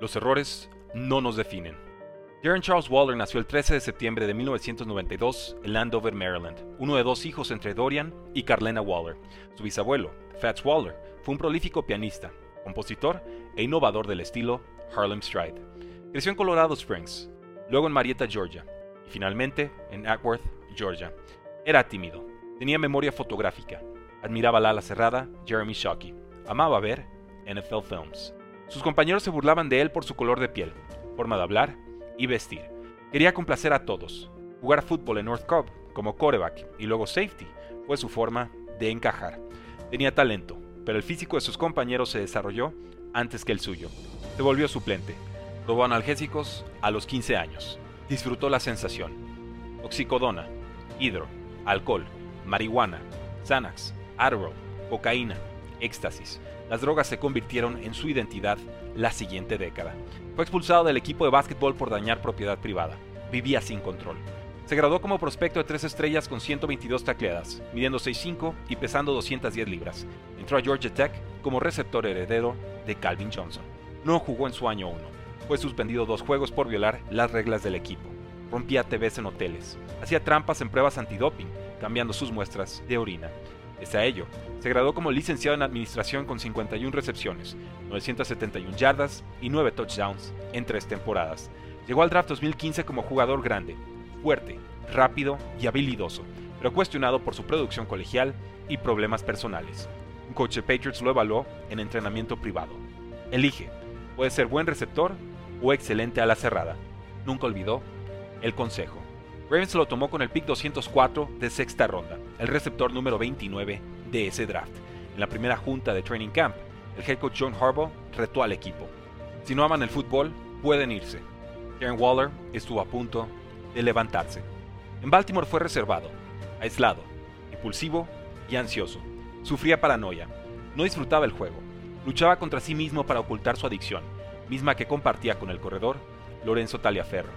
Los errores no nos definen. Darren Charles Waller nació el 13 de septiembre de 1992 en Landover, Maryland, uno de dos hijos entre Dorian y Carlena Waller. Su bisabuelo, Fats Waller, fue un prolífico pianista, compositor e innovador del estilo Harlem Stride. Creció en Colorado Springs, luego en Marietta, Georgia, y finalmente en Acworth, Georgia. Era tímido, tenía memoria fotográfica, admiraba la ala cerrada Jeremy Shockey, amaba ver NFL Films. Sus compañeros se burlaban de él por su color de piel, forma de hablar y vestir. Quería complacer a todos. Jugar fútbol en North Cobb como coreback y luego safety fue su forma de encajar. Tenía talento, pero el físico de sus compañeros se desarrolló antes que el suyo. Se volvió suplente. Probó analgésicos a los 15 años. Disfrutó la sensación. Oxicodona, hidro, alcohol, marihuana, Xanax, Adderall, cocaína, éxtasis, las drogas se convirtieron en su identidad la siguiente década. Fue expulsado del equipo de básquetbol por dañar propiedad privada. Vivía sin control. Se graduó como prospecto de tres estrellas con 122 tacleadas, midiendo 6'5 y pesando 210 libras. Entró a Georgia Tech como receptor heredero de Calvin Johnson. No jugó en su año 1. Fue suspendido dos juegos por violar las reglas del equipo. Rompía TVs en hoteles. Hacía trampas en pruebas antidoping, cambiando sus muestras de orina. A ello, se graduó como licenciado en administración con 51 recepciones, 971 yardas y 9 touchdowns en tres temporadas. Llegó al draft 2015 como jugador grande, fuerte, rápido y habilidoso, pero cuestionado por su producción colegial y problemas personales. Un coach de Patriots lo evaluó en entrenamiento privado. Elige, puede ser buen receptor o excelente a la cerrada. Nunca olvidó el consejo. Ravens lo tomó con el pick 204 de sexta ronda, el receptor número 29 de ese draft. En la primera junta de training camp, el head coach John Harbaugh retó al equipo. Si no aman el fútbol, pueden irse. Darren Waller estuvo a punto de levantarse. En Baltimore fue reservado, aislado, impulsivo y ansioso. Sufría paranoia. No disfrutaba el juego. Luchaba contra sí mismo para ocultar su adicción, misma que compartía con el corredor Lorenzo Taliaferro.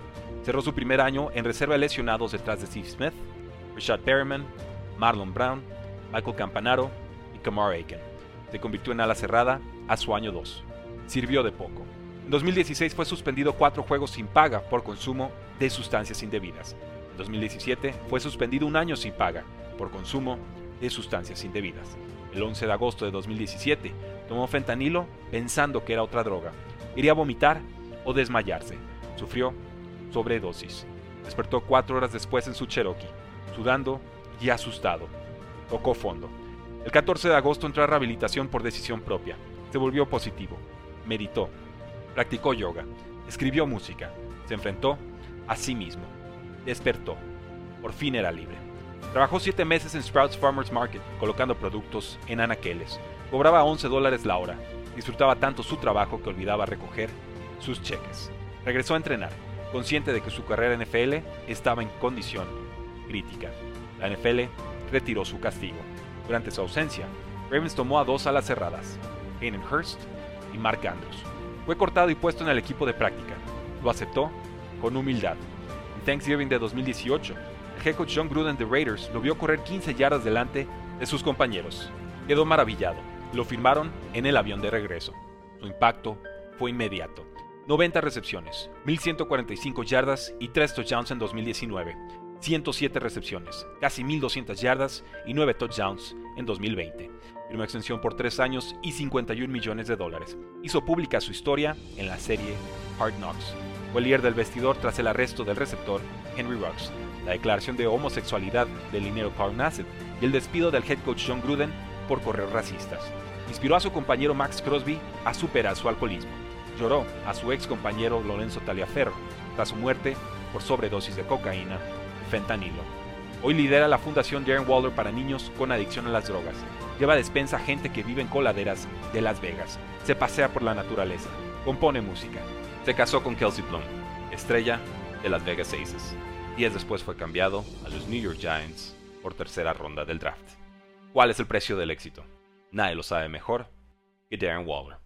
Cerró su primer año en reserva de lesionados detrás de Steve Smith, Richard Perryman, Marlon Brown, Michael Campanaro y Kamar Aiken. Se convirtió en ala cerrada a su año 2. Sirvió de poco. En 2016 fue suspendido cuatro juegos sin paga por consumo de sustancias indebidas. En 2017 fue suspendido un año sin paga por consumo de sustancias indebidas. El 11 de agosto de 2017 tomó fentanilo pensando que era otra droga. Iría a vomitar o desmayarse. Sufrió sobredosis. Despertó cuatro horas después en su Cherokee, sudando y asustado. Tocó fondo. El 14 de agosto entró a rehabilitación por decisión propia. Se volvió positivo. Meditó. Practicó yoga. Escribió música. Se enfrentó a sí mismo. Despertó. Por fin era libre. Trabajó siete meses en Sprouts Farmers Market, colocando productos en anaqueles. Cobraba 11 dólares la hora. Disfrutaba tanto su trabajo que olvidaba recoger sus cheques. Regresó a entrenar consciente de que su carrera en NFL estaba en condición crítica. La NFL retiró su castigo. Durante su ausencia, Ravens tomó a dos alas cerradas, Hayden Hurst y Mark Andrews. Fue cortado y puesto en el equipo de práctica. Lo aceptó con humildad. En Thanksgiving de 2018, el head coach John Gruden de Raiders lo vio correr 15 yardas delante de sus compañeros. Quedó maravillado. Lo firmaron en el avión de regreso. Su impacto fue inmediato. 90 recepciones, 1145 yardas y 3 touchdowns en 2019, 107 recepciones, casi 1200 yardas y 9 touchdowns en 2020. Firmó extensión por 3 años y 51 millones de dólares. Hizo pública su historia en la serie Hard Knocks. Fue líder del vestidor tras el arresto del receptor Henry Ruggs, la declaración de homosexualidad del linero Carl Nassib y el despido del head coach John Gruden por correos racistas. Inspiró a su compañero Max Crosby a superar su alcoholismo lloró a su ex compañero Lorenzo Taliaferro tras su muerte por sobredosis de cocaína y fentanilo. Hoy lidera la Fundación Darren Waller para niños con adicción a las drogas. Lleva despensa a gente que vive en coladeras de Las Vegas. Se pasea por la naturaleza. Compone música. Se casó con Kelsey Plum, estrella de Las Vegas Aces. Días después fue cambiado a los New York Giants por tercera ronda del draft. ¿Cuál es el precio del éxito? Nadie lo sabe mejor que Darren Waller.